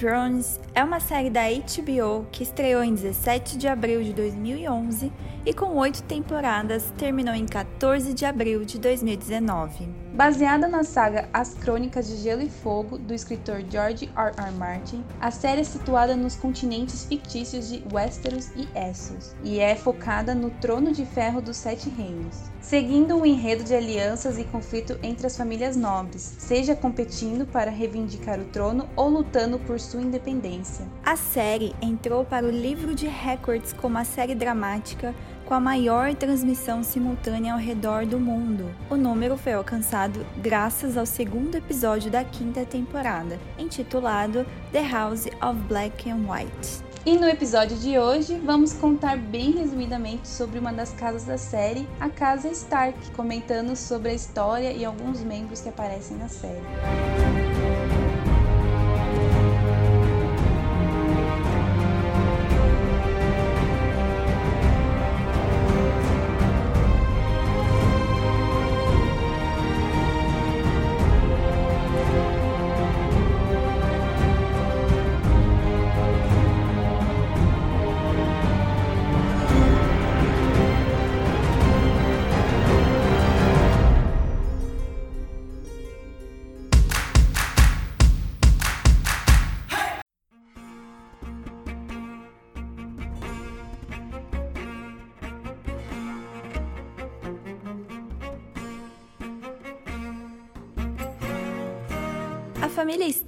Thrones é uma série da HBO que estreou em 17 de abril de 2011 e com oito temporadas terminou em 14 de abril de 2019. Baseada na saga As Crônicas de Gelo e Fogo do escritor George R. R. Martin, a série é situada nos continentes fictícios de Westeros e Essos e é focada no Trono de Ferro dos Sete Reinos, seguindo um enredo de alianças e conflito entre as famílias nobres, seja competindo para reivindicar o trono ou lutando por sua independência. A série entrou para o livro de recordes como a série dramática com a maior transmissão simultânea ao redor do mundo. O número foi alcançado graças ao segundo episódio da quinta temporada, intitulado The House of Black and White. E no episódio de hoje vamos contar bem resumidamente sobre uma das casas da série, a Casa Stark, comentando sobre a história e alguns membros que aparecem na série.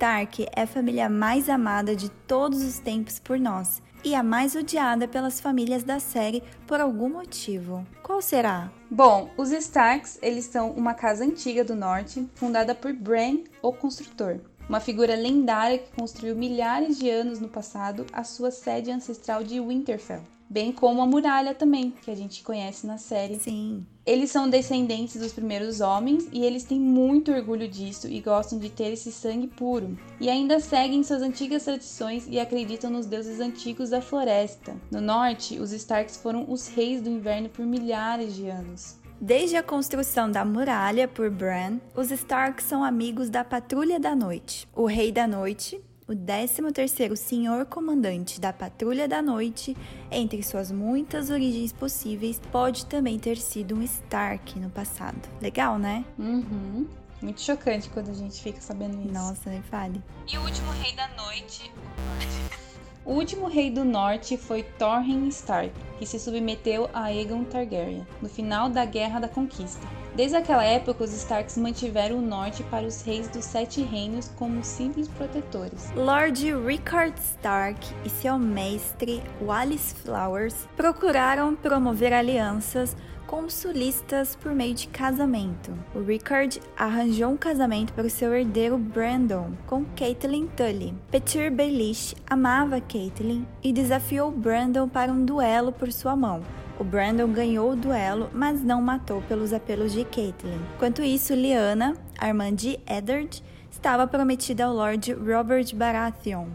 Stark é a família mais amada de todos os tempos por nós e a mais odiada pelas famílias da série por algum motivo. Qual será? Bom, os Starks, eles são uma casa antiga do norte, fundada por Bran, o construtor, uma figura lendária que construiu milhares de anos no passado a sua sede ancestral de Winterfell bem como a muralha também, que a gente conhece na série. Sim. Eles são descendentes dos primeiros homens e eles têm muito orgulho disso e gostam de ter esse sangue puro. E ainda seguem suas antigas tradições e acreditam nos deuses antigos da floresta. No norte, os Starks foram os reis do inverno por milhares de anos. Desde a construção da muralha por Bran, os Starks são amigos da Patrulha da Noite. O Rei da Noite, o 13º Senhor Comandante da Patrulha da Noite, entre suas muitas origens possíveis, pode também ter sido um Stark no passado. Legal, né? Uhum. Muito chocante quando a gente fica sabendo isso. Nossa, me fale. E o último rei da noite, o último rei do norte foi Torren Stark, que se submeteu a Aegon Targaryen no final da Guerra da Conquista. Desde aquela época, os Starks mantiveram o norte para os reis dos Sete Reinos como simples protetores. Lord Rickard Stark e seu mestre Wallace Flowers procuraram promover alianças consulistas por meio de casamento. O Rickard arranjou um casamento para o seu herdeiro Brandon com Caitlyn Tully. Petyr Baelish amava Caitlyn e desafiou Brandon para um duelo por sua mão. O Brandon ganhou o duelo, mas não matou pelos apelos de Caitlyn. Enquanto isso, Lyanna, a irmã de Eddard, estava prometida ao Lord Robert Baratheon,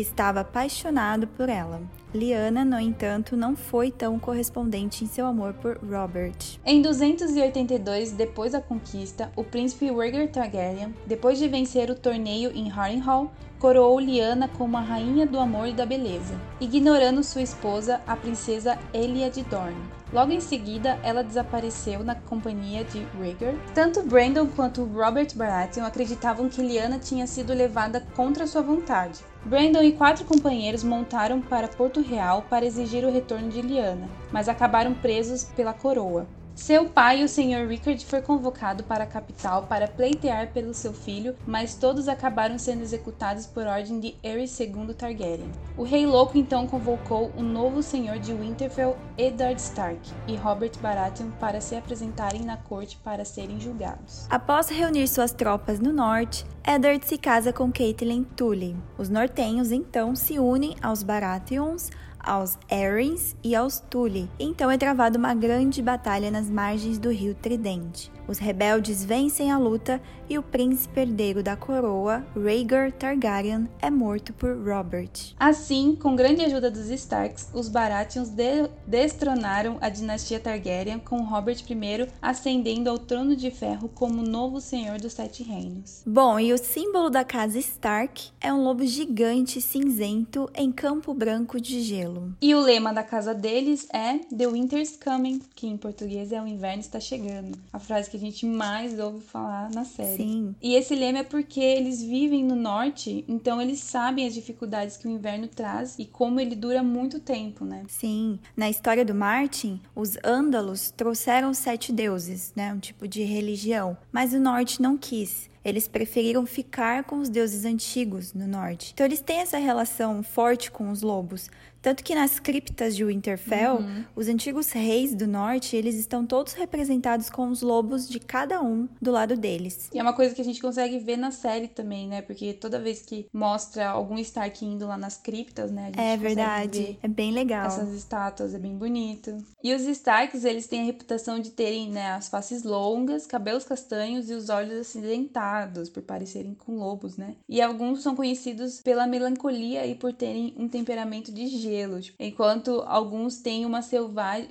que estava apaixonado por ela. Lyanna, no entanto, não foi tão correspondente em seu amor por Robert. Em 282, depois da conquista, o príncipe Rhaegar Targaryen, depois de vencer o torneio em Harrenhal, coroou Lyanna como a rainha do amor e da beleza, ignorando sua esposa, a princesa Elia de Dorne. Logo em seguida, ela desapareceu na companhia de Rhaegar. Tanto Brandon quanto Robert Baratheon acreditavam que Lyanna tinha sido levada contra sua vontade. Brandon e quatro companheiros montaram para Porto Real para exigir o retorno de Lyanna, mas acabaram presos pela coroa. Seu pai, o Sr. Rickard, foi convocado para a capital para pleitear pelo seu filho, mas todos acabaram sendo executados por ordem de Aerys II Targaryen. O Rei Louco então convocou o novo Senhor de Winterfell, Eddard Stark, e Robert Baratheon para se apresentarem na corte para serem julgados. Após reunir suas tropas no norte, Eddard se casa com Caitlyn Tully. Os nortenhos então se unem aos Baratheons aos Arryns e aos Tully. Então é travada uma grande batalha nas margens do rio Tridente. Os rebeldes vencem a luta e o príncipe herdeiro da coroa, Rhaegar Targaryen, é morto por Robert. Assim, com grande ajuda dos Starks, os Baratheons de destronaram a dinastia Targaryen, com Robert I ascendendo ao trono de ferro como novo senhor dos Sete Reinos. Bom, e o símbolo da casa Stark é um lobo gigante cinzento em campo branco de gelo. E o lema da casa deles é The Winter's Coming, que em português é o inverno está chegando. A frase que gente mais ouve falar na série. Sim. E esse lema é porque eles vivem no norte, então eles sabem as dificuldades que o inverno traz e como ele dura muito tempo, né? Sim. Na história do Martin, os ândalos trouxeram sete deuses, né? Um tipo de religião. Mas o norte não quis. Eles preferiram ficar com os deuses antigos no norte. Então eles têm essa relação forte com os lobos. Tanto que nas criptas de Winterfell, uhum. os antigos reis do norte, eles estão todos representados com os lobos de cada um do lado deles. E é uma coisa que a gente consegue ver na série também, né? Porque toda vez que mostra algum Stark indo lá nas criptas, né? é verdade. É bem legal. Essas estátuas, é bem bonito. E os Starks, eles têm a reputação de terem, né, as faces longas, cabelos castanhos e os olhos acidentados, por parecerem com lobos, né? E alguns são conhecidos pela melancolia e por terem um temperamento de gelo gelo, tipo, enquanto alguns têm uma,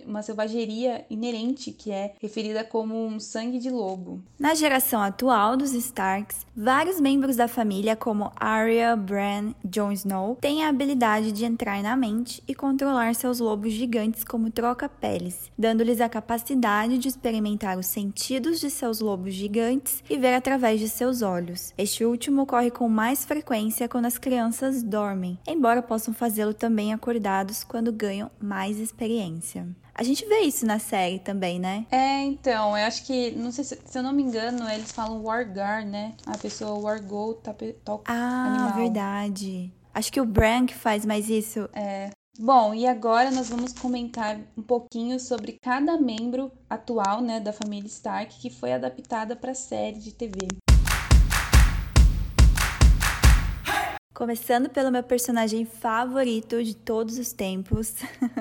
uma selvageria inerente, que é referida como um sangue de lobo. Na geração atual dos Starks, vários membros da família, como Arya, Bran, Jon Snow, têm a habilidade de entrar na mente e controlar seus lobos gigantes como troca-peles, dando-lhes a capacidade de experimentar os sentidos de seus lobos gigantes e ver através de seus olhos. Este último ocorre com mais frequência quando as crianças dormem, embora possam fazê-lo também acordando acordados quando ganham mais experiência. A gente vê isso na série também, né? É, então, eu acho que, não sei se, se eu não me engano, eles falam Wargar, né? A pessoa Wargol tá, toca Ah, animal. verdade. Acho que o Bran que faz mais isso. É. Bom, e agora nós vamos comentar um pouquinho sobre cada membro atual, né, da família Stark que foi adaptada para a série de TV. Começando pelo meu personagem favorito de todos os tempos,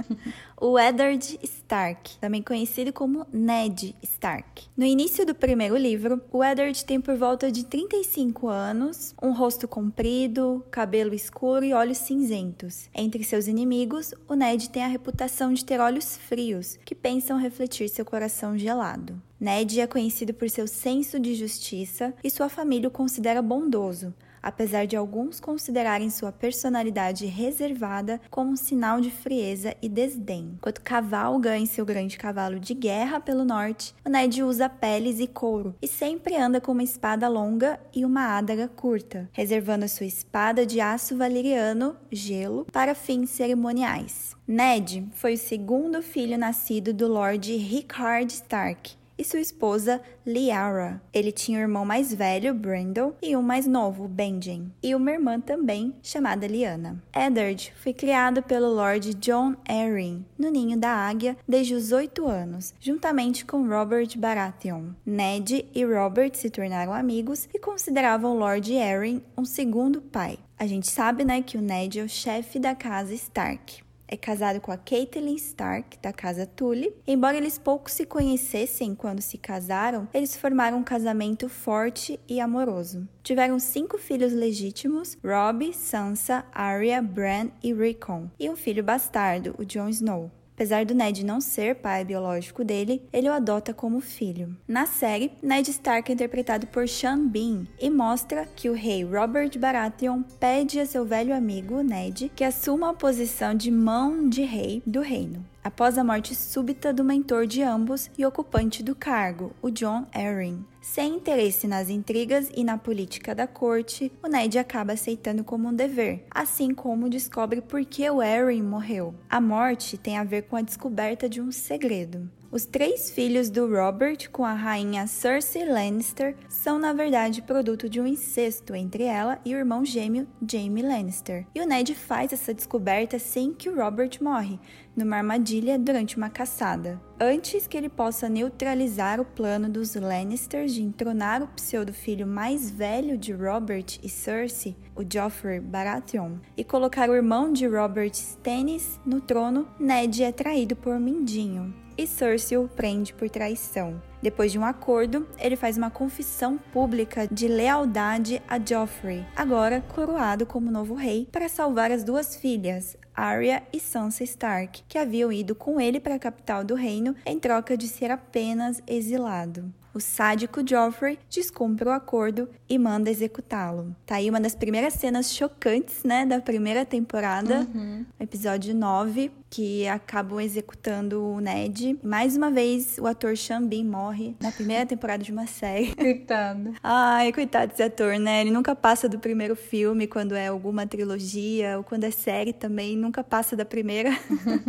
o Eddard Stark, também conhecido como Ned Stark. No início do primeiro livro, o Eddard tem por volta de 35 anos, um rosto comprido, cabelo escuro e olhos cinzentos. Entre seus inimigos, o Ned tem a reputação de ter olhos frios, que pensam refletir seu coração gelado. Ned é conhecido por seu senso de justiça e sua família o considera bondoso, apesar de alguns considerarem sua personalidade reservada como um sinal de frieza e desdém. Enquanto Caval ganha seu grande cavalo de guerra pelo norte, o Ned usa peles e couro e sempre anda com uma espada longa e uma adaga curta, reservando sua espada de aço valeriano, gelo, para fins cerimoniais. Ned foi o segundo filho nascido do Lord Rickard Stark, e sua esposa Liara. Ele tinha um irmão mais velho, Brandon, e um mais novo, Benjen, e uma irmã também, chamada Liana. Eddard foi criado pelo Lord John Arryn no Ninho da Águia desde os oito anos, juntamente com Robert Baratheon. Ned e Robert se tornaram amigos e consideravam Lord Arryn um segundo pai. A gente sabe, né, que o Ned é o chefe da casa Stark é casado com a Caitlyn Stark, da casa Tully. Embora eles pouco se conhecessem quando se casaram, eles formaram um casamento forte e amoroso. Tiveram cinco filhos legítimos: Robb, Sansa, Arya, Bran e Rickon, e um filho bastardo, o Jon Snow. Apesar do Ned não ser pai biológico dele, ele o adota como filho. Na série, Ned Stark é interpretado por Sean Bean e mostra que o rei Robert Baratheon pede a seu velho amigo Ned que assuma a posição de mão de rei do reino após a morte súbita do mentor de ambos e ocupante do cargo, o John Arryn. Sem interesse nas intrigas e na política da corte, o Ned acaba aceitando como um dever, assim como descobre por que o Arryn morreu. A morte tem a ver com a descoberta de um segredo. Os três filhos do Robert com a rainha Cersei Lannister são, na verdade, produto de um incesto entre ela e o irmão gêmeo Jaime Lannister. E o Ned faz essa descoberta assim que o Robert morre, numa armadilha durante uma caçada. Antes que ele possa neutralizar o plano dos Lannisters de entronar o pseudo-filho mais velho de Robert e Cersei, o Joffrey Baratheon, e colocar o irmão de Robert Stannis no trono, Ned é traído por Mindinho e Cersei o prende por traição. Depois de um acordo, ele faz uma confissão pública de lealdade a Joffrey, agora coroado como novo rei, para salvar as duas filhas, Arya e Sansa Stark, que haviam ido com ele para a capital do reino em troca de ser apenas exilado. O sádico Joffrey descumpre o acordo e manda executá-lo. Tá aí uma das primeiras cenas chocantes, né, da primeira temporada, Uhum. episódio 9, que acabam executando o Ned. Mais uma vez, o ator Sean Bean morre na primeira temporada de uma série. Coitado. Ai, coitado desse ator, né? Ele nunca passa do primeiro filme quando é alguma trilogia, ou quando é série também, nunca passa da primeira.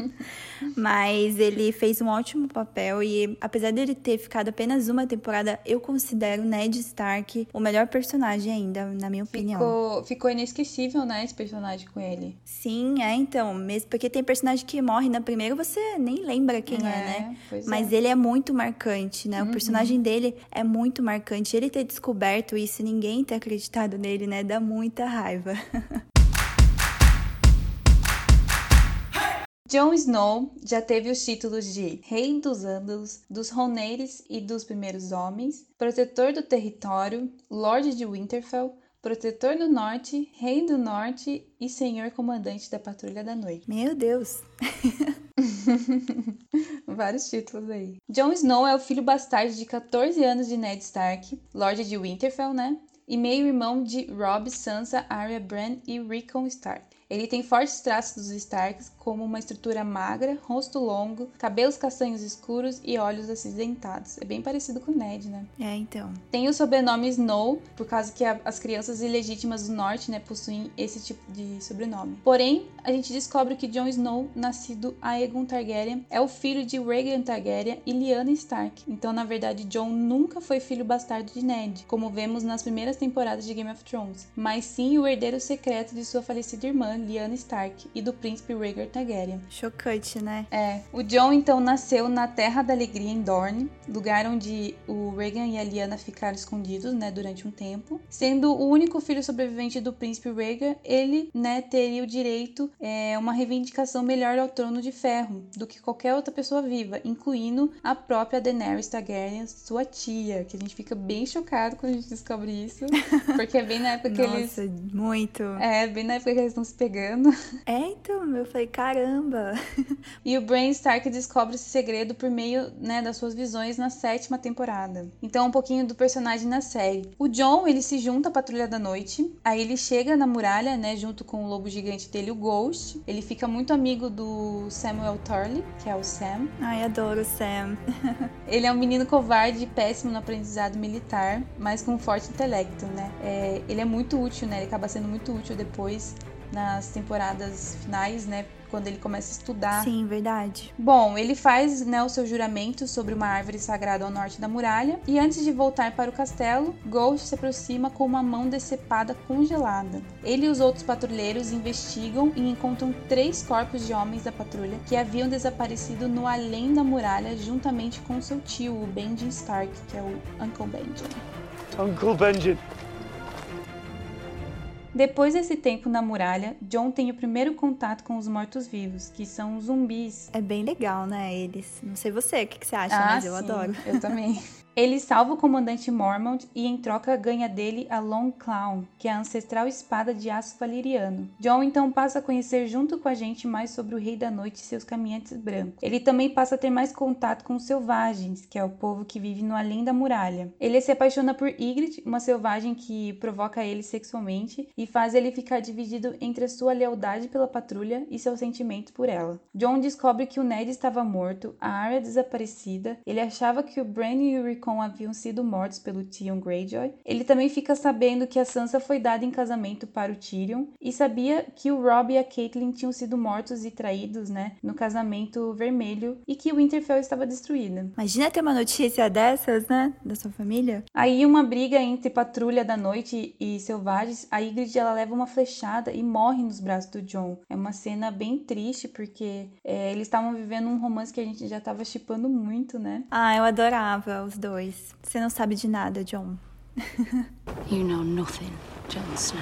Mas ele fez um ótimo papel e, apesar dele ter ficado apenas uma temporada, eu considero Ned Stark o melhor personagem ainda, na minha opinião. Ficou, ficou inesquecível, né, esse personagem com ele. Sim, é então, mesmo porque tem personagem que morre na primeira, você nem lembra quem é, né? Pois Mas é. ele é muito marcante, né? Uhum. O personagem dele é muito marcante. Ele ter descoberto isso e ninguém ter acreditado nele, né? Dá muita raiva. Jon Snow já teve os títulos de Rei dos Andalos, dos Roneiros e dos Primeiros Homens, Protetor do Território, Lorde de Winterfell, Protetor do Norte, Rei do Norte e Senhor Comandante da Patrulha da Noite. Meu Deus. Vários títulos aí. Jon Snow é o filho bastardo de 14 anos de Ned Stark, Lorde de Winterfell, né? E meio-irmão de Robb, Sansa, Arya, Bran e Rickon Stark. Ele tem fortes traços dos Starks, como uma estrutura magra, rosto longo, cabelos castanhos escuros e olhos acinzentados. É bem parecido com o Ned, né? É, então. Tem o sobrenome Snow, por causa que a- as crianças ilegítimas do norte, né, possuem esse tipo de sobrenome. Porém, a gente descobre que Jon Snow, nascido Aegon Targaryen, é o filho de Rhaegar Targaryen e Lyanna Stark. Então, na verdade, Jon nunca foi filho bastardo de Ned, como vemos nas primeiras temporadas de Game of Thrones, mas sim o herdeiro secreto de sua falecida irmã, Lyanna Stark, e do príncipe Rhaegar Targaryen. Chocante, né? É, o John então nasceu na Terra da Alegria em Dorne, lugar onde o Regan e a Lyanna ficaram escondidos, né, durante um tempo. Sendo o único filho sobrevivente do príncipe Rhaegar, ele, né, teria o direito é, uma reivindicação melhor ao trono de ferro do que qualquer outra pessoa viva, incluindo a própria Daenerys Targaryen, sua tia, que a gente fica bem chocado quando a gente descobre isso, porque é bem na época que eles Nossa, muito. é, bem na época que eles estão se pegando. É, então, eu falei, caramba. E o Bran Stark descobre esse segredo por meio né, das suas visões na sétima temporada. Então, um pouquinho do personagem na série. O John, ele se junta à Patrulha da Noite. Aí ele chega na muralha, né, junto com o lobo gigante dele, o Ghost. Ele fica muito amigo do Samuel Tarly, que é o Sam. Ai, adoro o Sam. Ele é um menino covarde e péssimo no aprendizado militar, mas com um forte intelecto, né? É, ele é muito útil, né? Ele acaba sendo muito útil depois nas temporadas finais, né? Quando ele começa a estudar Sim, verdade. Bom, ele faz né, o seu juramento sobre uma árvore sagrada ao norte da muralha e antes de voltar para o castelo, Ghost se aproxima com uma mão decepada congelada. Ele e os outros patrulheiros investigam e encontram três corpos de homens da patrulha que haviam desaparecido no além da muralha juntamente com seu tio, o Benjen Stark, que é o Uncle Benjen. Uncle Benjen. Depois desse tempo na muralha, John tem o primeiro contato com os mortos-vivos, que são os zumbis É bem legal, né, eles. Não sei você, o que, que você acha, Ah, mas eu sim, adoro. Eu também. Ele salva o comandante Mormont e em troca ganha dele a Long Clown, que é a ancestral espada de aço valeriano. John então passa a conhecer junto com a gente mais sobre o Rei da Noite e seus caminhantes brancos. Ele também passa a ter mais contato com os selvagens, que é o povo que vive no além da muralha. Ele se apaixona por Ygritte, uma selvagem que provoca ele sexualmente e faz ele ficar dividido entre a sua lealdade pela patrulha e seus sentimentos por ela. John descobre que o Ned estava morto, a Arya desaparecida, ele achava que o Bran e o Rickon haviam sido mortos pelo Theon Greyjoy. Ele também fica sabendo que a Sansa foi dada em casamento para o Tyrion e sabia que o Robb e a Catelyn tinham sido mortos e traídos, né, no casamento vermelho e que Winterfell estava destruída. Imagina ter uma notícia dessas, né, da sua família. Aí uma briga entre patrulha da noite e selvagens, a Ygritte ela leva uma flechada e morre nos braços do John. É uma cena bem triste porque é, eles estavam vivendo um romance que a gente já estava chipando muito, né? Ah, eu adorava os dois. Você não sabe de nada, John. you know nothing, Jon Snow.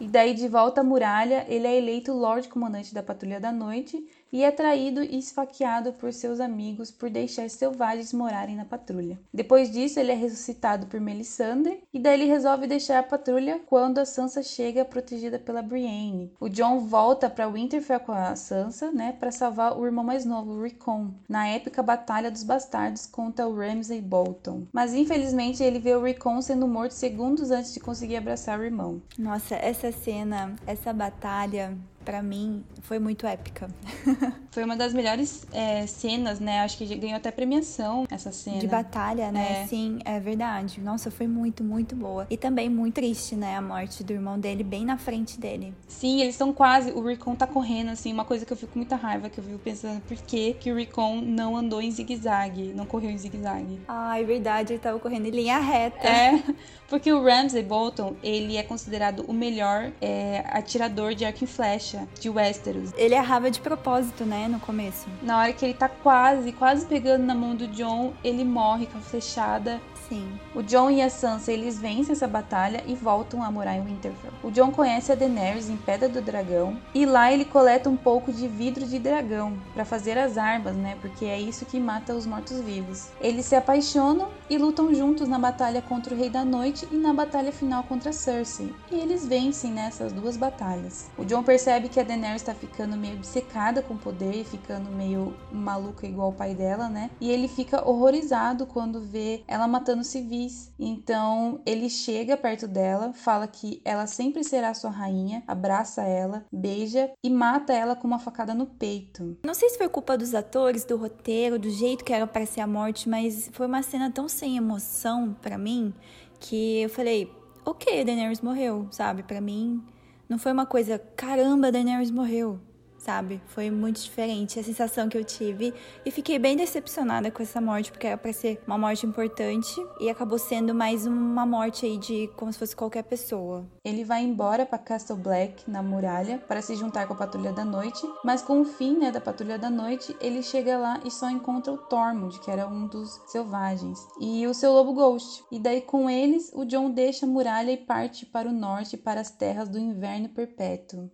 E daí, de volta à muralha, ele é eleito Lorde Comandante da Patrulha da Noite e é traído e esfaqueado por seus amigos por deixar selvagens morarem na patrulha. Depois disso, ele é ressuscitado por Melisandre e daí ele resolve deixar a patrulha quando a Sansa chega protegida pela Brienne. O Jon volta para Winterfell com a Sansa, né, para salvar o irmão mais novo, o Rickon, na épica batalha dos bastardos contra o Ramsay Bolton. Mas infelizmente ele vê o Rickon sendo morto segundos antes de conseguir abraçar o irmão. Nossa, essa cena, essa batalha para mim foi muito épica. foi uma das melhores é, cenas, né? Acho que ganhou até premiação essa cena. De batalha, né? É. Sim, é verdade. Nossa, foi muito, muito boa. E também muito triste, né? A morte do irmão dele bem na frente dele. Sim, eles estão quase. O Rickon tá correndo, assim. Uma coisa que eu fico com muita raiva, que eu fico pensando por que, que o Rickon não andou em zigue-zague, não correu em zigue-zague. Ah, é verdade, ele tava correndo em linha reta. É, porque o Ramsay Bolton, ele é considerado o melhor é, atirador de arco e flecha de Westeros. Ele errava de propósito, né, no começo. Na hora que ele tá quase, quase pegando na mão do John, ele morre com a flechada Sim. O Jon e a Sansa eles vencem essa batalha e voltam a morar em Winterfell. O Jon conhece a Daenerys em Pedra do Dragão e lá ele coleta um pouco de vidro de dragão para fazer as armas, né? Porque é isso que mata os mortos-vivos. Eles se apaixonam e lutam juntos na batalha contra o Rei da Noite e na batalha final contra Cersei. E eles vencem nessas duas batalhas. O Jon percebe que a Daenerys está ficando meio obcecada com o poder e ficando meio maluca igual o pai dela, né? E ele fica horrorizado quando vê ela matando anos civis. Então ele chega perto dela, fala que ela sempre será sua rainha, abraça ela, beija e mata ela com uma facada no peito. Não sei se foi culpa dos atores, do roteiro, do jeito que era para ser a morte, mas foi uma cena tão sem emoção para mim que eu falei, ok, Daenerys morreu, sabe? Para mim não foi uma coisa, caramba, Daenerys morreu sabe? Foi muito diferente a sensação que eu tive e fiquei bem decepcionada com essa morte, porque era pra ser uma morte importante e acabou sendo mais uma morte aí de como se fosse qualquer pessoa. Ele vai embora para Castle Black, na muralha, para se juntar com a Patrulha da Noite, mas com o fim né, da Patrulha da Noite, ele chega lá e só encontra o Tormund, que era um dos selvagens, e o seu lobo Ghost. E daí com eles, o John deixa a muralha e parte para o norte, para as terras do inverno perpétuo.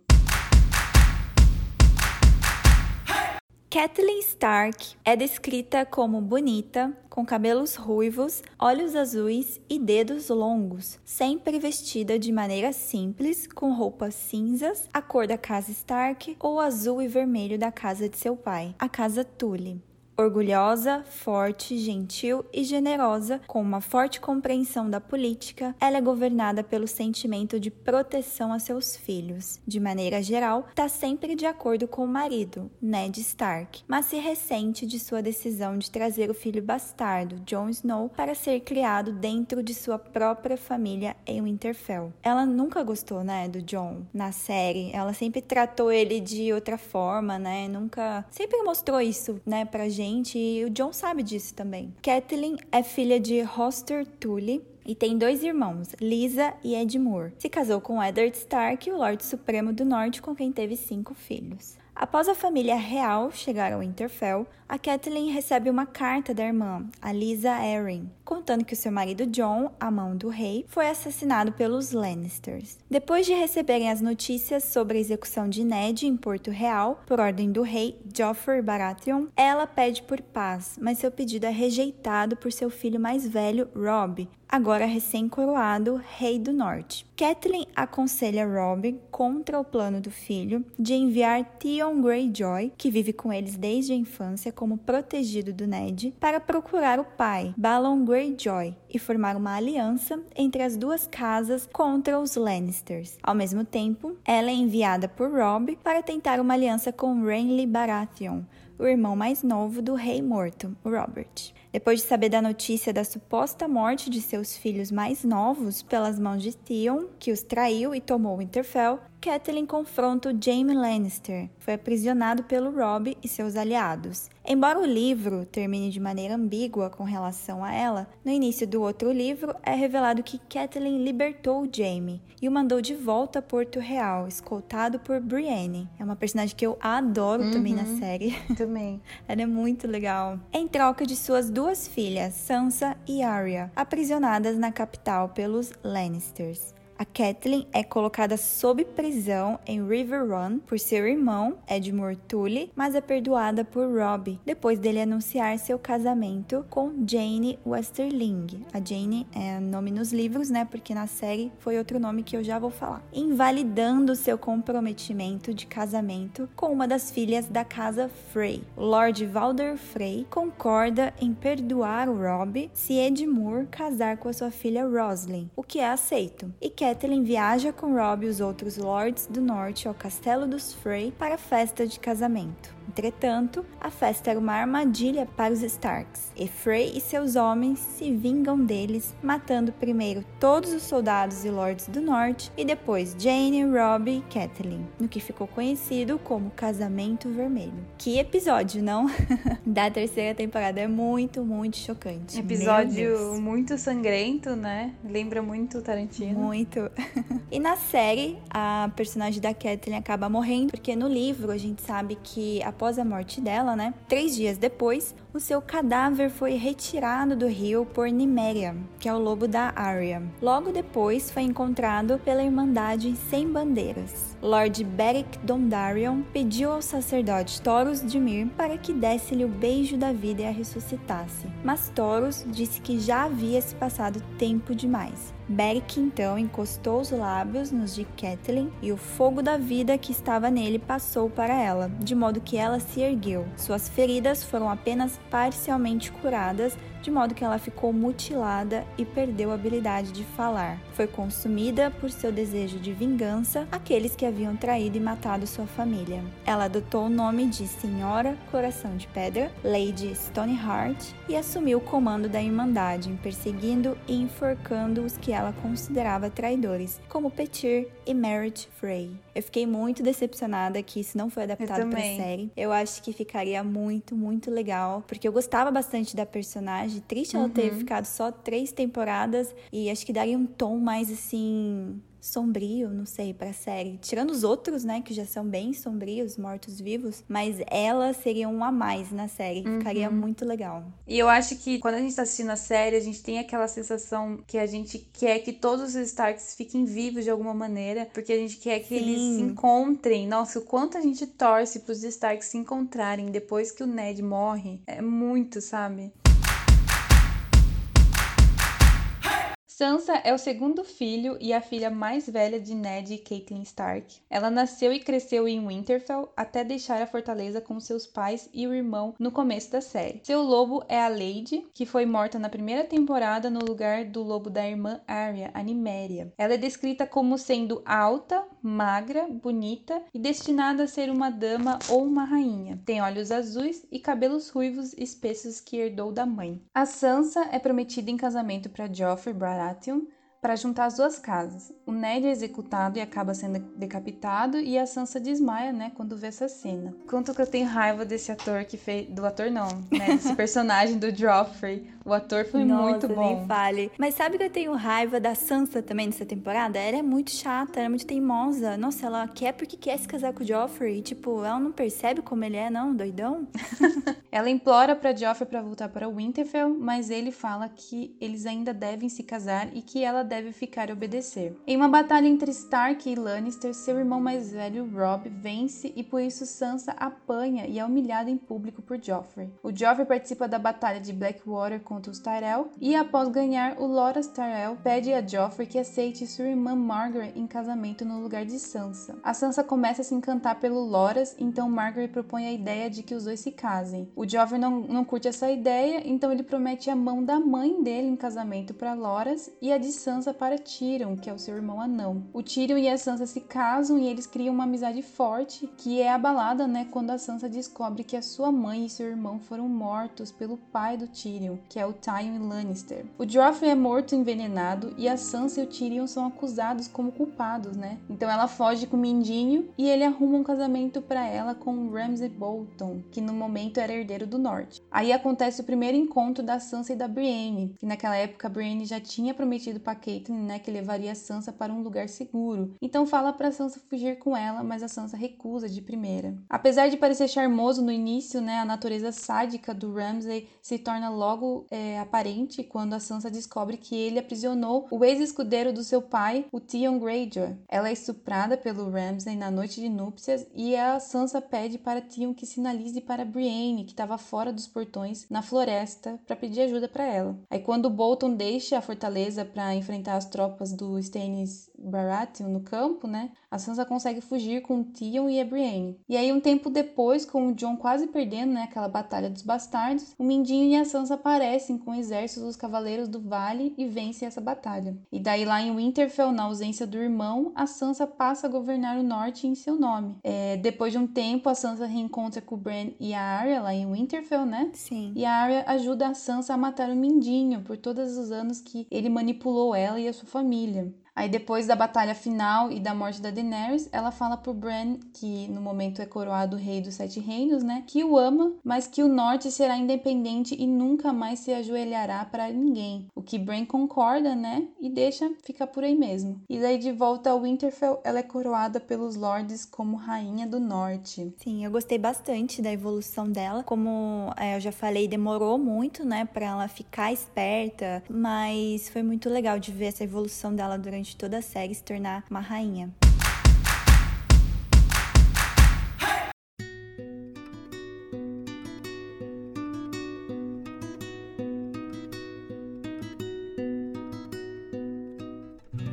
Kathleen Stark é descrita como bonita, com cabelos ruivos, olhos azuis e dedos longos, sempre vestida de maneira simples, com roupas cinzas, a cor da casa Stark ou azul e vermelho da casa de seu pai, a casa Tully. Orgulhosa, forte, gentil e generosa, com uma forte compreensão da política, ela é governada pelo sentimento de proteção a seus filhos. De maneira geral, está sempre de acordo com o marido, Ned Stark, mas se ressente de sua decisão de trazer o filho bastardo, Jon Snow, para ser criado dentro de sua própria família em Winterfell. Ela nunca gostou, né, do Jon na série. Ela sempre tratou ele de outra forma, né? Nunca, sempre mostrou isso, né, pra gente e o John sabe disso também. Kathleen é filha de Hoster Tully, e tem dois irmãos, Lisa e Edmure. Se casou com Eddard Stark, o Lorde Supremo do Norte, com quem teve cinco filhos. Após a família real chegar ao Winterfell, a Kathleen recebe uma carta da irmã, a Lisa Arryn, contando que seu marido John, a mão do rei, foi assassinado pelos Lannisters. Depois de receberem as notícias sobre a execução de Ned em Porto Real, por ordem do rei Joffrey Baratheon, ela pede por paz, mas seu pedido é rejeitado por seu filho mais velho, Robb, agora recém-coroado rei do norte. Catelyn aconselha Robb contra o plano do filho de enviar Theon Greyjoy, que vive com eles desde a infância como protegido do Ned, para procurar o pai, Balon Greyjoy, e formar uma aliança entre as duas casas contra os Lannisters. Ao mesmo tempo, ela é enviada por Robb para tentar uma aliança com Renly Baratheon, o irmão mais novo do rei morto, Robert. Depois de saber da notícia da suposta morte de seus filhos mais novos pelas mãos de Theon, que os traiu e tomou Winterfell, Catelyn confronta o Jaime Lannister. Foi aprisionado pelo Robb e seus aliados. Embora o livro termine de maneira ambígua com relação a ela, no início do outro livro é revelado que Catelyn libertou Jaime e o mandou de volta a Porto Real, escoltado por Brienne. É uma personagem que eu adoro uhum, também na uhum. série. Também. Ela é muito legal. Em troca de suas duas filhas, Sansa e Arya, aprisionadas na capital pelos Lannisters. A Kathleen é colocada sob prisão em River Run por seu irmão, Edmure Tully, mas é perdoada por Robb depois dele anunciar seu casamento com Jane Westerling. A Jane é nome nos livros, né? Porque na série foi outro nome que eu já vou falar. Invalidando seu comprometimento de casamento com uma das filhas da casa Frey. Lord Valder Frey concorda em perdoar o Robb se Edmure casar com a sua filha Roslyn, o que é aceito. E Catelyn viaja com Robb e os outros Lords do Norte ao Castelo dos Frey para a festa de casamento. Entretanto, a festa era uma armadilha para os Starks, e Frey e seus homens se vingam deles, matando primeiro todos os soldados e lords do norte e depois Jane, Robb e Catelyn, no que ficou conhecido como Casamento Vermelho. Que episódio, não? da terceira temporada é muito, muito chocante. Episódio muito sangrento, né? Lembra muito Tarantino. Muito. e na série, a personagem da Catelyn acaba morrendo, porque no livro a gente sabe que a após a morte dela, né? Três dias depois, o seu cadáver foi retirado do rio por Niméria, que é o lobo da Arya. Logo depois, foi encontrado pela Irmandade Sem Bandeiras. Lord Beric Dondarrion pediu ao sacerdote Taurus de Mir para que desse-lhe o beijo da vida e a ressuscitasse, mas Taurus disse que já havia se passado tempo demais Beric então encostou os lábios nos de Catelyn e o fogo da vida que estava nele passou para ela, de modo que ela se ergueu. Suas feridas foram apenas parcialmente curadas de modo que ela ficou mutilada e perdeu a habilidade de falar. Foi consumida por seu desejo de vingança aqueles que haviam traído e matado sua família. Ela adotou o nome de Senhora Coração de Pedra, Lady Stoneheart, e assumiu o comando da Irmandade, perseguindo e enforcando os que ela considerava traidores, como Petir e Merritt Frey. Eu fiquei muito decepcionada que isso não foi adaptado para série. Eu acho que ficaria muito, muito legal, porque eu gostava bastante da personagem. Triste uhum. ela ter uhum. ficado só três temporadas e acho que daria um tom mais assim sombrio, não sei, pra série. Tirando os outros, né, que já são bem sombrios, mortos-vivos, mas ela seria um a mais na série. Uhum. Ficaria muito legal. E eu acho que quando a gente tá assistindo a série, a gente tem aquela sensação que a gente quer que todos os Starks fiquem vivos de alguma maneira, porque a gente quer que Sim. eles se encontrem. Nossa, o quanto a gente torce pros Starks se encontrarem depois que o Ned morre. É muito, sabe? Sansa é o segundo filho e a filha mais velha de Ned e Catelyn Stark. Ela nasceu e cresceu em Winterfell até deixar a fortaleza com seus pais e o irmão no começo da série. Seu lobo é a Lady, que foi morta na primeira temporada no lugar do lobo da irmã Arya, a Niméria. Ela é descrita como sendo alta, magra, bonita e destinada a ser uma dama ou uma rainha. Tem olhos azuis e cabelos ruivos espessos que herdou da mãe. A Sansa é prometida em casamento para Joffrey Baratheon, Horatium para juntar as duas casas. O Ned é executado e acaba sendo decapitado e a Sansa desmaia, né, quando vê essa cena. Quanto que eu tenho raiva desse ator que fez, do ator não, né, desse personagem do Joffrey. O ator foi Nossa, muito bom. Nem fale. Mas sabe que eu tenho raiva da Sansa também nessa temporada? Ela é muito chata, ela é muito teimosa. Nossa, ela quer porque quer se casar com o Joffrey. Tipo, ela não percebe como ele é, não, doidão. ela implora para Joffrey para voltar para Winterfell, mas ele fala que eles ainda devem se casar e que ela deve ficar e obedecer. Em uma batalha entre Stark e Lannister, seu irmão mais velho, Robb, vence e por isso Sansa apanha e é humilhada em público por Joffrey. O Joffrey participa da batalha de Blackwater contra os Tyrell, e após ganhar, o Loras Tyrell pede a Joffrey que aceite sua irmã Margaret em casamento no lugar de Sansa. A Sansa começa a se encantar pelo Loras, então Margaret propõe a ideia de que os dois se casem. O Joffrey não, não curte essa ideia, então ele promete a mão da mãe dele em casamento para Loras e a de Sansa Sansa para Tyrion, que é o seu irmão anão. O Tyrion e a Sansa se casam e eles criam uma amizade forte, que é abalada, né, quando a Sansa descobre que a sua mãe e seu irmão foram mortos pelo pai do Tyrion, que é o Tywin Lannister. O Joffrey é morto envenenado e a Sansa e o Tyrion são acusados como culpados, né? Então ela foge com o Mindinho e ele arruma um casamento para ela com Ramsay Bolton, que no momento era herdeiro do norte. Aí acontece o primeiro encontro da Sansa e da Brienne, que naquela época a Brienne já tinha prometido para Catelyn, né, que levaria a Sansa para um lugar seguro. Então fala para Sansa fugir com ela, mas a Sansa recusa de primeira. Apesar de parecer charmoso no início, né, a natureza sádica do Ramsay se torna logo é, aparente quando a Sansa descobre que ele aprisionou o ex-escudeiro do seu pai, o Theon Greyjoy. Ela é estuprada pelo Ramsay na noite de núpcias e a Sansa pede para Theon que sinalize para Brienne, que estava fora dos portões na floresta, para pedir ajuda para ela. Aí quando Bolton deixa a fortaleza para enfrentar as tropas do Stannis Baratheon no campo, né? A Sansa consegue fugir com Theon e a Brienne. E aí um tempo depois, com o Jon quase perdendo, né, aquela batalha dos bastardos, o Mindinho e a Sansa aparecem com exércitos dos cavaleiros do Vale e vencem essa batalha. E daí lá em Winterfell, na ausência do irmão, a Sansa passa a governar o norte em seu nome. É, depois de um tempo, a Sansa reencontra com o Bran e a Arya lá em Winterfell, né? Sim. E a Arya ajuda a Sansa a matar o Mindinho por todos os anos que ele manipulou ela e a sua família. Aí depois da batalha final e da morte da Daenerys, ela fala pro Bran, que no momento é coroado rei dos Sete Reinos, né, que o ama, mas que o norte será independente e nunca mais se ajoelhará para ninguém. O que Bran concorda, né, e deixa ficar por aí mesmo. E daí de volta ao Winterfell, ela é coroada pelos lords como rainha do norte. Sim, eu gostei bastante da evolução dela. Como é, eu já falei, demorou muito, né, para ela ficar esperta, mas foi muito legal de ver essa evolução dela durante durante toda a série se tornar uma rainha.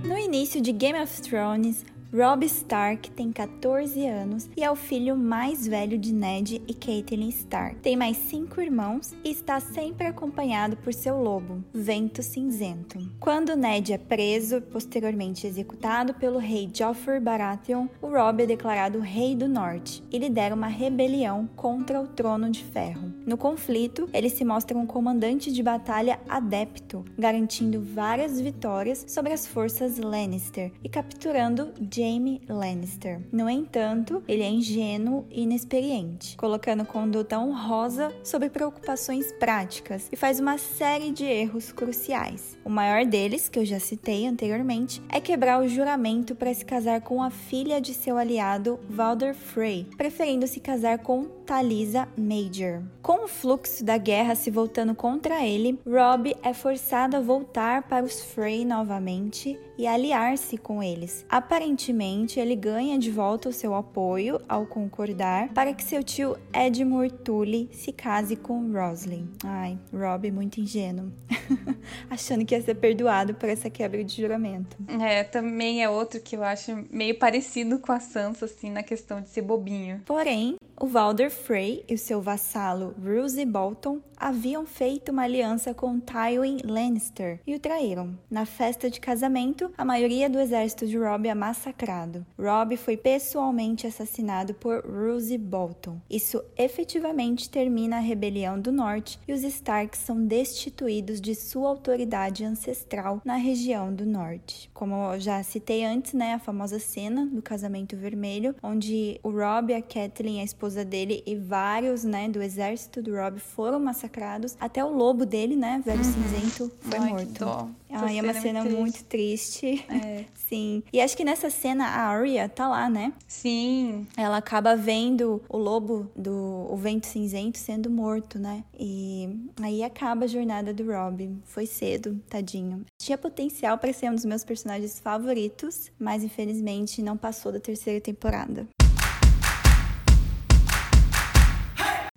No início de Game of Thrones, Robb Stark tem 14 anos e é o filho mais velho de Ned e Catelyn Stark. Tem mais cinco irmãos e está sempre acompanhado por seu lobo, Vento Cinzento. Quando Ned é preso, posteriormente executado pelo rei Joffrey Baratheon, o Robb é declarado rei do Norte e lidera uma rebelião contra o Trono de Ferro. No conflito, ele se mostra um comandante de batalha adepto, garantindo várias vitórias sobre as forças Lannister e capturando Jaime Lannister. No entanto, ele é ingênuo e inexperiente, colocando conduta honrosa sobre preocupações práticas e faz uma série de erros cruciais. O maior deles, que eu já citei anteriormente, é quebrar o juramento para se casar com a filha de seu aliado Valder Frey, preferindo se casar com Talisa Major. Com o fluxo da guerra se voltando contra ele, Robb é forçado a voltar para os Frey novamente e aliar-se com eles. Aparentemente, ele ganha de volta o seu apoio ao concordar para que seu tio Edmure Tully se case com Roslyn. Ai, Robb muito ingênuo, achando que ia ser perdoado por essa quebra de juramento. É, também é outro que eu acho meio parecido com a Sansa, assim, na questão de ser bobinho. Porém, o Valder Frey e o seu vassalo Roose Bolton haviam feito uma aliança com Tywin Lannister e o traíram. Na festa de casamento, a maioria do exército de Robb é massacrado. Robb foi pessoalmente assassinado por Roose Bolton. Isso efetivamente termina a rebelião do norte e os Starks são destituídos de sua autoridade ancestral na região do norte. Como eu já citei antes, né, a famosa cena do casamento vermelho, onde o Robb, a Catelyn, a esposa dele e vários, né, do exército do Robb foram massacrados. Até o lobo dele, né, velho uhum. cinzento, foi Ai, morto. Ai, é uma cena muito, muito triste. É. Sim. E acho que nessa cena a Arya tá lá, né? Sim. Ela acaba vendo o lobo do o vento cinzento sendo morto, né? E aí acaba a jornada do Rob. Foi cedo, tadinho. Tinha potencial para ser um dos meus personagens favoritos, mas infelizmente não passou da terceira temporada.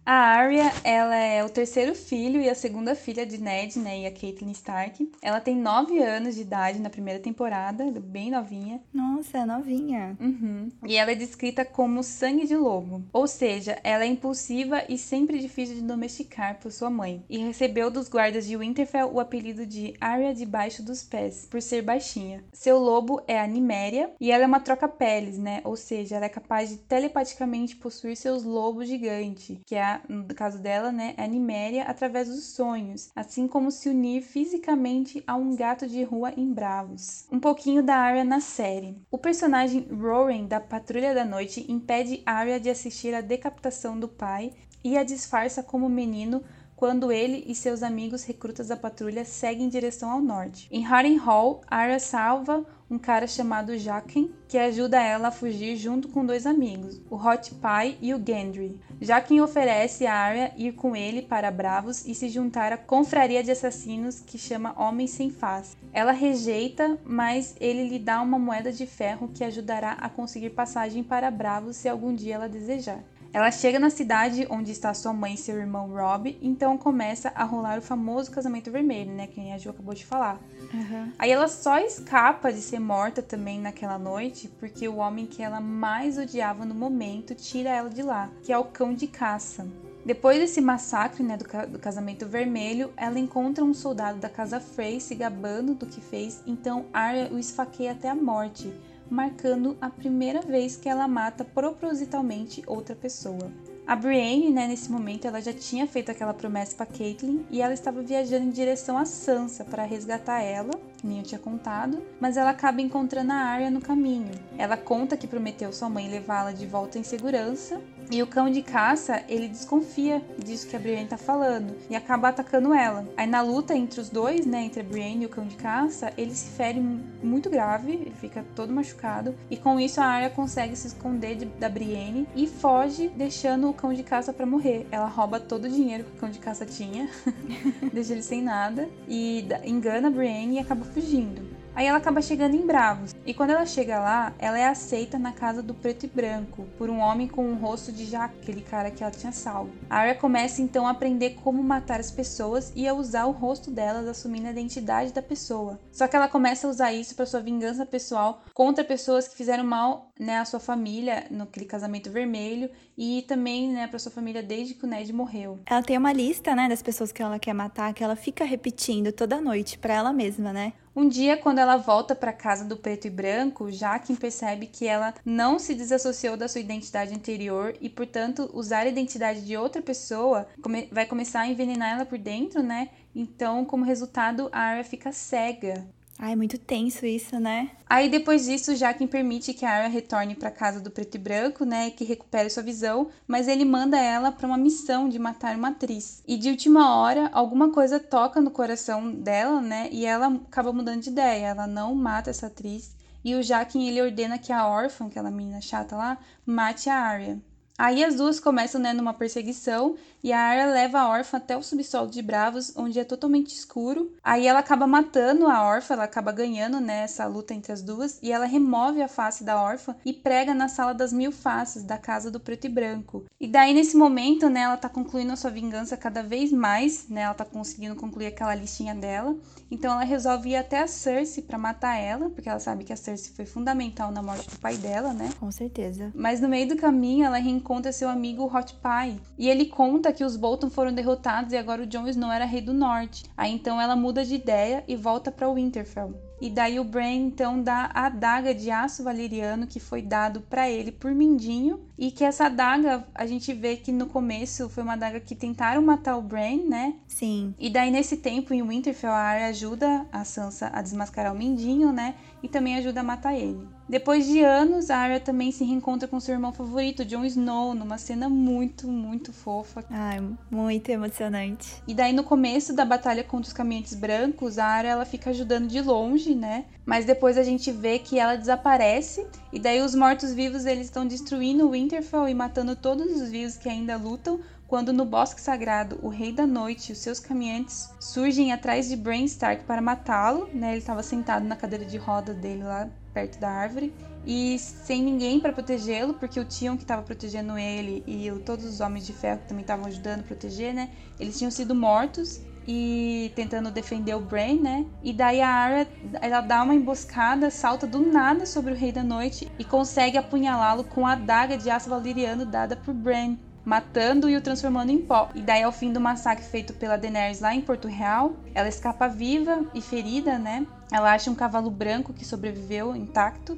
A Arya, ela é o terceiro filho e a segunda filha de Ned, né, e a Catelyn Stark. Ela tem nove anos de idade na primeira temporada, bem novinha. Nossa, é novinha. Uhum. E ela é descrita como sangue de lobo, ou seja, ela é impulsiva e sempre difícil de domesticar por sua mãe. E recebeu dos guardas de Winterfell o apelido de Arya debaixo dos pés, por ser baixinha. Seu lobo é a Niméria e ela é uma troca-peles, né, ou seja, ela é capaz de telepaticamente possuir seus lobos gigantes, que é no caso dela, né, é a Niméria através dos sonhos, assim como se unir fisicamente a um gato de rua em Bravos. Um pouquinho da Arya na série. O personagem Rowan da Patrulha da Noite impede Arya de assistir à decapitação do pai e a disfarça como menino quando ele e seus amigos recrutas da patrulha seguem em direção ao norte. Em Harrenhal, Arya salva um cara chamado Jaqen, que ajuda ela a fugir junto com dois amigos, o Hot Pie e o Gendry. Jaqen oferece a Arya ir com ele para Bravos e se juntar à confraria de assassinos que chama Homens Sem Face. Ela rejeita, mas ele lhe dá uma moeda de ferro que ajudará a conseguir passagem para Bravos se algum dia ela desejar. Ela chega na cidade onde está sua mãe e seu irmão Rob, então começa a rolar o famoso casamento vermelho, né? Que a Ju acabou de falar. Uhum. Aí ela só escapa de ser morta também naquela noite porque o homem que ela mais odiava no momento tira ela de lá, que é o cão de caça. Depois desse massacre né, do, ca do, casamento vermelho, ela encontra um soldado da casa Frey se gabando do que fez, então Arya o esfaqueia até a morte marcando a primeira vez que ela mata propositalmente outra pessoa. A Brienne, né, nesse momento, ela já tinha feito aquela promessa para Caitlyn e ela estava viajando em direção a Sansa para resgatar ela, que nem eu tinha contado, mas ela acaba encontrando a Arya no caminho. Ela conta que prometeu sua mãe levá-la de volta em segurança e o cão de caça, ele desconfia disso que a Brienne tá falando e acaba atacando ela. Aí na luta entre os dois, né, entre a Brienne e o cão de caça, ele se fere muito grave, ele fica todo machucado e com isso a Arya consegue se esconder de, da Brienne e foge deixando o cão de caça para morrer. Ela rouba todo o dinheiro que o cão de caça tinha, deixa ele sem nada e engana a Brienne e acaba fugindo. Aí ela acaba chegando em Bravos. E quando ela chega lá, ela é aceita na casa do preto e branco por um homem com um rosto de Jaque, aquele cara que ela tinha salvo. A Arya começa então a aprender como matar as pessoas e a usar o rosto delas assumindo a identidade da pessoa. Só que ela começa a usar isso para sua vingança pessoal contra pessoas que fizeram mal, né, à sua família naquele casamento vermelho e também, né, para sua família desde que o Ned morreu. Ela tem uma lista, né, das pessoas que ela quer matar, que ela fica repetindo toda noite para ela mesma, né? Um dia, quando ela volta para casa do preto e branco, Jaquen percebe que ela não se desassociou da sua identidade anterior e, portanto, usar a identidade de outra pessoa vai começar a envenenar ela por dentro, né? Então, como resultado, a Arya fica cega. Ai, muito tenso isso, né? Aí depois disso, Jaquen permite que a Arya retorne para casa do preto e branco, né, que recupere sua visão, mas ele manda ela para uma missão de matar uma atriz. E de última hora, alguma coisa toca no coração dela, né, e ela acaba mudando de ideia. Ela não mata essa atriz. E o Jaquen ele ordena que a órfã, aquela menina chata lá, mate a Arya. Aí as duas começam né, numa perseguição e a Arya leva a órfã até o subsolo de Bravos, onde é totalmente escuro. Aí ela acaba matando a órfã, ela acaba ganhando né, essa luta entre as duas e ela remove a face da órfã e prega na sala das mil faces da casa do preto e branco. E daí nesse momento, né, ela tá concluindo a sua vingança cada vez mais, né, ela tá conseguindo concluir aquela listinha dela. Então ela resolve ir até a Cersei para matar ela, porque ela sabe que a Cersei foi fundamental na morte do pai dela, né? Com certeza. Mas no meio do caminho ela encontra seu amigo Hot Pie. E ele conta que os Bolton foram derrotados e agora o Jon Snow era rei do norte. Aí então ela muda de ideia e volta para Winterfell. E daí o Bran então dá a adaga de aço valeriano que foi dado para ele por Mindinho e que essa adaga a gente vê que no começo foi uma adaga que tentaram matar o Bran, né? Sim. E daí nesse tempo em Winterfell a Arya ajuda a Sansa a desmascarar o Mindinho, né? E também ajuda a matar ele. Depois de anos, a Arya também se reencontra com seu irmão favorito, Jon Snow, numa cena muito, muito fofa. Ai, muito emocionante. E daí no começo da batalha contra os caminhantes brancos, a Arya ela fica ajudando de longe, né? Mas depois a gente vê que ela desaparece e daí os mortos-vivos eles estão destruindo Winterfell e matando todos os vivos que ainda lutam, quando no Bosque Sagrado o Rei da Noite e os seus caminhantes surgem atrás de Bran Stark para matá-lo, né? Ele estava sentado na cadeira de roda dele lá perto da árvore e sem ninguém para protegê-lo, porque o Tion que estava protegendo ele e todos os homens de ferro que também estavam ajudando a proteger, né? Eles tinham sido mortos e tentando defender o Bran, né? E daí a Arya, ela dá uma emboscada, salta do nada sobre o Rei da Noite e consegue apunhalá-lo com a adaga de aço valeriano dada por Bran, matando e o transformando em pó. E daí ao fim do massacre feito pela Daenerys lá em Porto Real, ela escapa viva e ferida, né? Ela acha um cavalo branco que sobreviveu intacto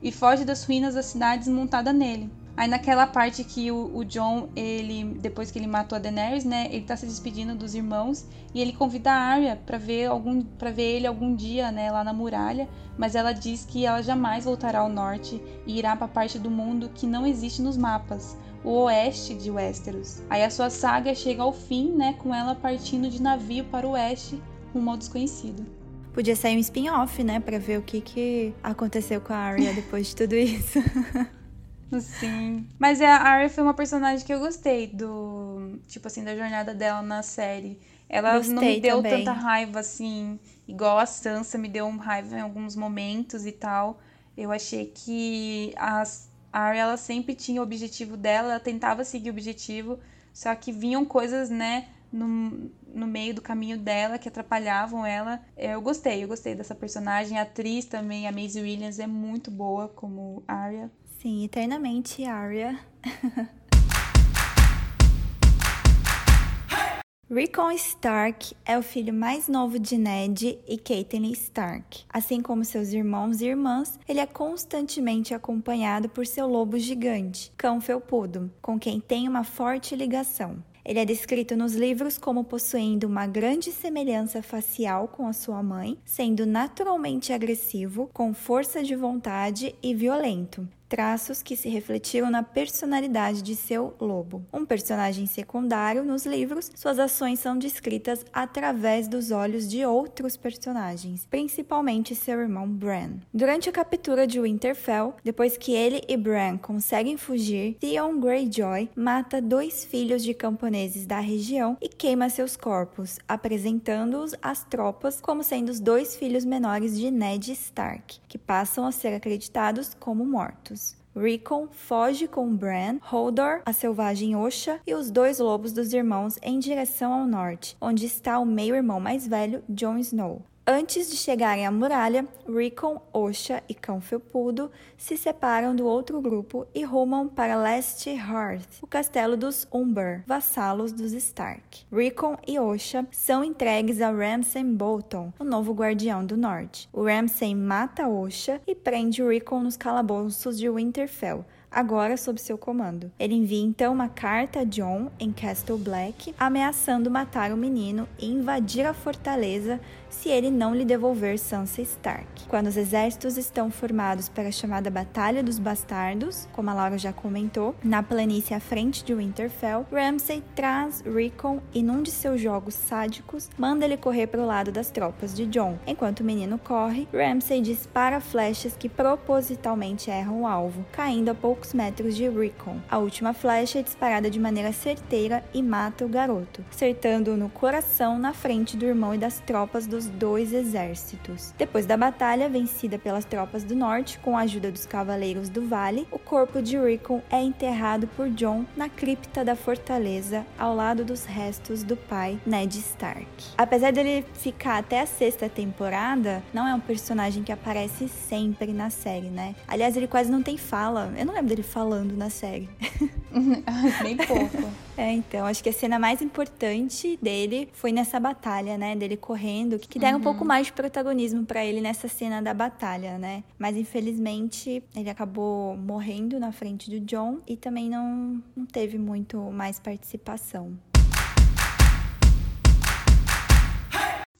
e foge das ruínas da cidade desmontada nele. Aí naquela parte que o, o, John, ele depois que ele matou a Daenerys, né, ele tá se despedindo dos irmãos e ele convida a Arya para ver algum para ver ele algum dia, né, lá na muralha, mas ela diz que ela jamais voltará ao norte e irá para a parte do mundo que não existe nos mapas, o oeste de Westeros. Aí a sua saga chega ao fim, né, com ela partindo de navio para o oeste, rumo ao desconhecido. Podia sair um spin-off, né, para ver o que que aconteceu com a Arya depois de tudo isso. Sim. Mas a Arya foi uma personagem que eu gostei do. Tipo assim, da jornada dela na série. Ela gostei não me deu também. tanta raiva assim, igual a Sansa me deu raiva em alguns momentos e tal. Eu achei que as, a Arya ela sempre tinha o objetivo dela, ela tentava seguir o objetivo, só que vinham coisas, né, no, no meio do caminho dela que atrapalhavam ela. Eu gostei, eu gostei dessa personagem. A atriz também, a Maisie Williams, é muito boa como Arya. Sim, eternamente Arya. Rickon Stark é o filho mais novo de Ned e Catelyn Stark. Assim como seus irmãos e irmãs, ele é constantemente acompanhado por seu lobo gigante, Cão Felpudo, com quem tem uma forte ligação. Ele é descrito nos livros como possuindo uma grande semelhança facial com a sua mãe, sendo naturalmente agressivo, com força de vontade e violento, traços que se refletiram na personalidade de seu lobo. Um personagem secundário nos livros, suas ações são descritas através dos olhos de outros personagens, principalmente seu irmão Bran. Durante a captura de Winterfell, depois que ele e Bran conseguem fugir, Theon Greyjoy mata dois filhos de camponeses da região e queima seus corpos, apresentando-os às tropas como sendo os dois filhos menores de Ned Stark, que passam a ser acreditados como mortos. Rickon foge com Bran, Hodor, a selvagem Osha e os dois lobos dos irmãos em direção ao norte, onde está o meio-irmão mais velho, Jon Snow. Antes de chegarem à muralha, Rickon, Osha e Cão Felpudo se separam do outro grupo e rumam para Last Hearth, o castelo dos Umber, vassalos dos Stark. Rickon e Osha são entregues a Ramsay Bolton, o novo guardião do norte. O Ramsay mata Osha e prende Rickon nos calabouços de Winterfell, agora sob seu comando. Ele envia então uma carta a John em Castle Black, ameaçando matar o menino e invadir a fortaleza se ele não lhe devolver Sansa Stark. Quando os exércitos estão formados para a chamada Batalha dos Bastardos, como a Laura já comentou, na planície à frente de Winterfell, Ramsay traz Rickon e num de seus jogos sádicos manda ele correr para o lado das tropas de Jon. Enquanto o menino corre, Ramsay dispara flechas que propositalmente erram o alvo, caindo a poucos metros de Rickon. A última flecha é disparada de maneira certeira e mata o garoto, acertando-o no coração na frente do irmão e das tropas dos dois exércitos. Depois da batalha, vencida pelas tropas do norte com a ajuda dos cavaleiros do vale, o corpo de Rickon é enterrado por Jon na cripta da fortaleza, ao lado dos restos do pai Ned Stark. Apesar dele ficar até a sexta temporada, não é um personagem que aparece sempre na série, né? Aliás, ele quase não tem fala. Eu não lembro dele falando na série. Bem pouco. É, então, acho que a cena mais importante dele foi nessa batalha, né? Dele correndo, que deram uhum. um pouco mais de protagonismo para ele nessa cena da batalha, né? Mas infelizmente ele acabou morrendo na frente do John e também não, não teve muito mais participação.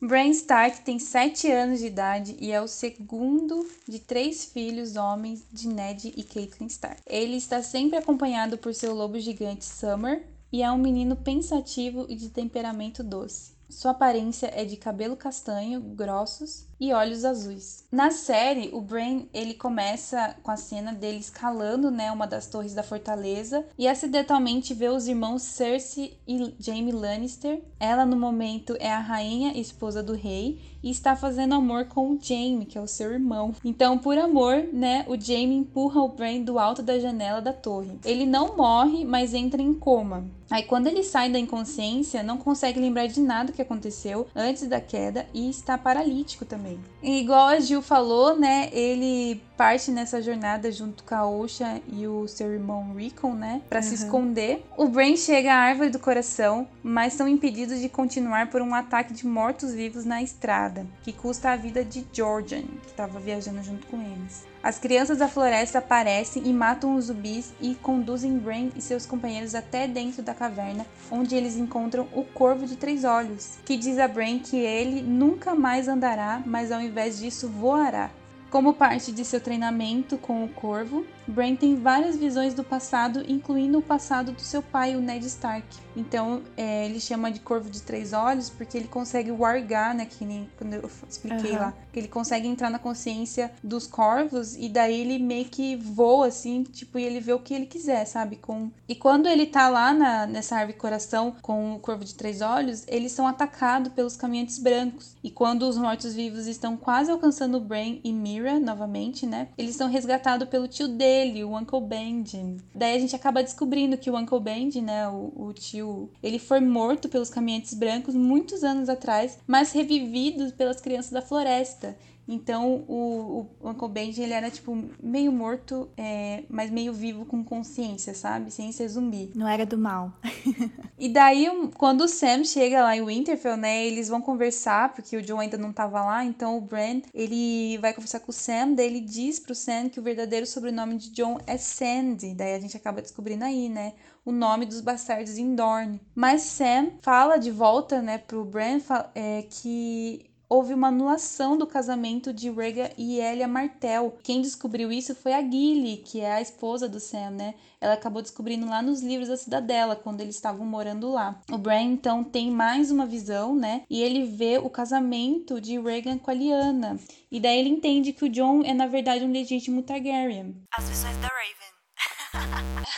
Bran Stark tem 7 anos de idade e é o segundo de três filhos homens de Ned e Catelyn Stark. Ele está sempre acompanhado por seu lobo gigante Summer, e é um menino pensativo e de temperamento doce. Sua aparência é de cabelo castanho, grossos e olhos azuis. Na série, o Brain ele começa com a cena dele escalando, né, uma das torres da fortaleza e acidentalmente vê os irmãos Cersei e Jaime Lannister. Ela no momento é a rainha esposa do rei e está fazendo amor com o Jaime, que é o seu irmão. Então, por amor, né, o Jaime empurra o Bran do alto da janela da torre. Ele não morre, mas entra em coma. Aí quando ele sai da inconsciência, não consegue lembrar de nada que aconteceu antes da queda e está paralítico também. E igual a Gil falou, né, ele parte nessa jornada junto com a Osha e o seu irmão Rickon, né, para uhum. se esconder. O Bran chega à árvore do coração, mas são impedidos de continuar por um ataque de mortos-vivos na estrada, que custa a vida de Jordan, que estava viajando junto com eles. As crianças da floresta aparecem e matam os zumbis e conduzem Bran e seus companheiros até dentro da caverna, onde eles encontram o Corvo de Três Olhos, que diz a Bran que ele nunca mais andará, mas ao invés disso voará. Como parte de seu treinamento com o Corvo, Bran tem várias visões do passado, incluindo o passado do seu pai, o Ned Stark. Então, é, ele chama de Corvo de Três Olhos porque ele consegue wargar, né? Que nem quando eu expliquei uhum. lá. Que ele consegue entrar na consciência dos corvos e daí ele meio que voa, assim, tipo, e ele vê o que ele quiser, sabe? Com... E quando ele tá lá na, nessa árvore coração com o Corvo de Três Olhos, eles são atacados pelos caminhantes brancos. E quando os mortos-vivos estão quase alcançando Bran e Mira novamente, né? Eles são resgatados pelo tio dele dele, o Uncle Benji. Daí a gente acaba descobrindo que o Uncle Benji, né, o, o tio, ele foi morto pelos caminhantes brancos muitos anos atrás, mas revivido pelas crianças da floresta. Então o, o Uncle Benji ele era tipo meio morto, é, mas meio vivo com consciência, sabe? Sem ser zumbi. Não era do mal. e daí, quando o Sam chega lá em Winterfell, né? Eles vão conversar, porque o John ainda não tava lá. Então o Bran ele vai conversar com o Sam. Daí ele diz pro Sam que o verdadeiro sobrenome de John é Sandy. Daí a gente acaba descobrindo aí, né? o nome dos bastardos em Dorne. Mas Sam fala de volta, né, pro Bran é, que houve uma anulação do casamento de Rhaegar e Elia Martell. Quem descobriu isso foi a Gilly, que é a esposa do Sam, né? Ela acabou descobrindo lá nos livros da Cidadela, quando eles estavam morando lá. O Bran, então, tem mais uma visão, né? E ele vê o casamento de Rhaegar com a Lyanna. E daí ele entende que o Jon é, na verdade, um legítimo Targaryen. As visões da Raven.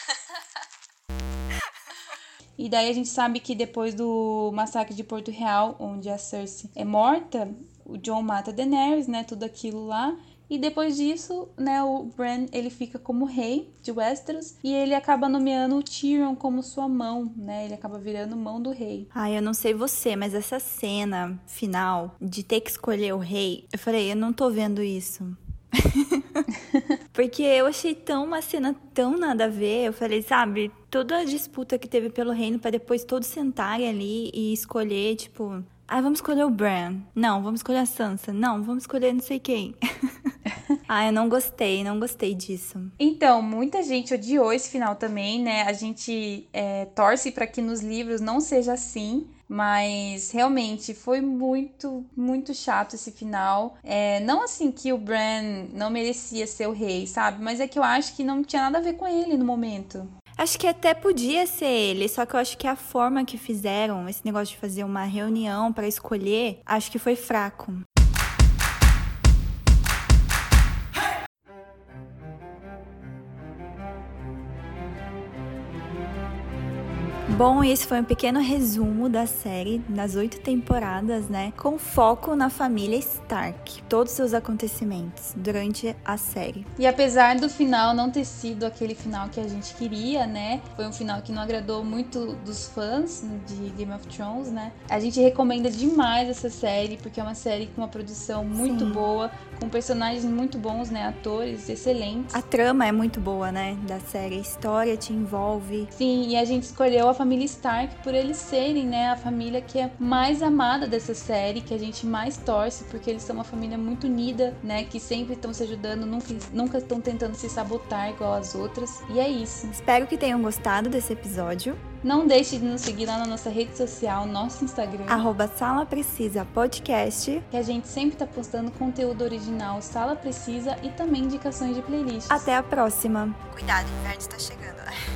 E daí a gente sabe que depois do massacre de Porto Real, onde a Cersei é morta, o Jon mata Daenerys, né, tudo aquilo lá. E depois disso, né, o Bran ele fica como rei de Westeros e ele acaba nomeando o Tyrion como sua mão, né? Ele acaba virando mão do rei. Ai, eu não sei você, mas essa cena final de ter que escolher o rei, eu falei, eu não tô vendo isso. Porque eu achei tão uma cena tão nada a ver. Eu falei, sabe, toda a disputa que teve pelo reino para depois todos sentarem ali e escolher, tipo, ah, vamos escolher o Bran. Não, vamos escolher a Sansa. Não, vamos escolher não sei quem. ah, eu não gostei, não gostei disso. Então, muita gente odiou esse final também, né? A gente é, torce para que nos livros não seja assim. Mas realmente foi muito, muito chato esse final. É, não assim que o Bran não merecia ser o rei, sabe? Mas é que eu acho que não tinha nada a ver com ele no momento. Acho que até podia ser ele, só que eu acho que a forma que fizeram, esse negócio de fazer uma reunião para escolher, acho que foi fraco. Bom, esse foi um pequeno resumo da série das oito temporadas, né? Com foco na família Stark, todos os seus acontecimentos durante a série. E apesar do final não ter sido aquele final que a gente queria, né? Foi um final que não agradou muito dos fãs de Game of Thrones, né? A gente recomenda demais essa série, porque é uma série com uma produção muito Sim. boa, com personagens muito bons, né? Atores excelentes. A trama é muito boa, né? Da série. A história te envolve. Sim, e a gente escolheu a família família Stark por eles serem, né, a família que é mais amada dessa série, que a gente mais torce, porque eles são uma família muito unida, né, que sempre estão se ajudando, nunca nunca estão tentando se sabotar igual as outras. E é isso. Espero que tenham gostado desse episódio. Não deixe de nos seguir lá na nossa rede social, nosso Instagram. Arroba Sala Precisa Podcast. Que a gente sempre tá postando conteúdo original Sala Precisa e também indicações de playlist. Até a próxima. Cuidado, o inverno está chegando.